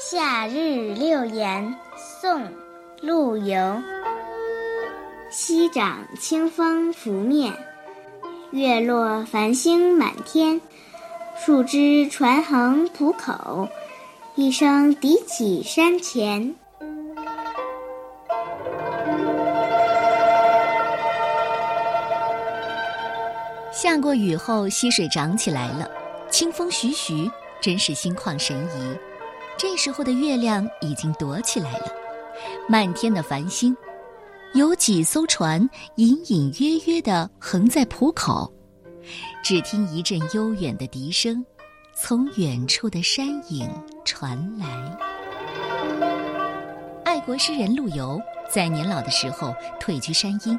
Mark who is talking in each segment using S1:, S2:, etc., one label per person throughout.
S1: 夏日六言，宋·陆游。西涨清风拂面，月落繁星满天。树枝传横浦口，一声笛起山前。
S2: 下过雨后，溪水涨起来了，清风徐徐，真是心旷神怡。这时候的月亮已经躲起来了，漫天的繁星，有几艘船隐隐约约地横在浦口。只听一阵悠远的笛声，从远处的山影传来。爱国诗人陆游在年老的时候退居山阴，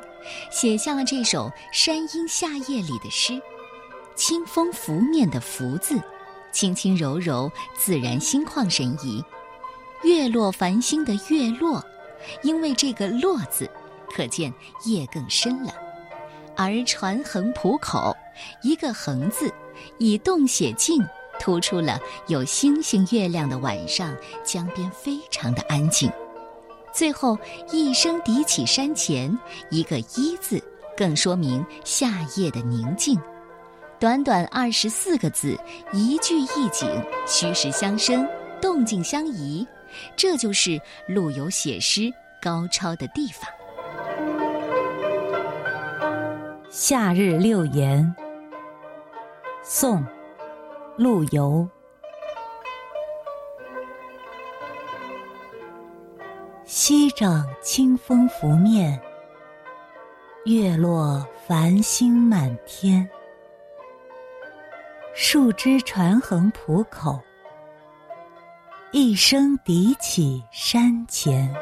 S2: 写下了这首《山阴夏夜》里的诗。清风拂面的“拂”字，轻轻柔柔，自然心旷神怡。月落繁星的“月落”，因为这个“落”字，可见夜更深了。而船横浦口，一个横字，以动写静，突出了有星星月亮的晚上，江边非常的安静。最后一声笛起山前，一个一字，更说明夏夜的宁静。短短二十四个字，一句一景，虚实相生，动静相宜，这就是陆游写诗高超的地方。
S3: 夏日六言，宋·陆游。西掌清风拂面，月落繁星满天。树枝传横浦口，一声笛起山前。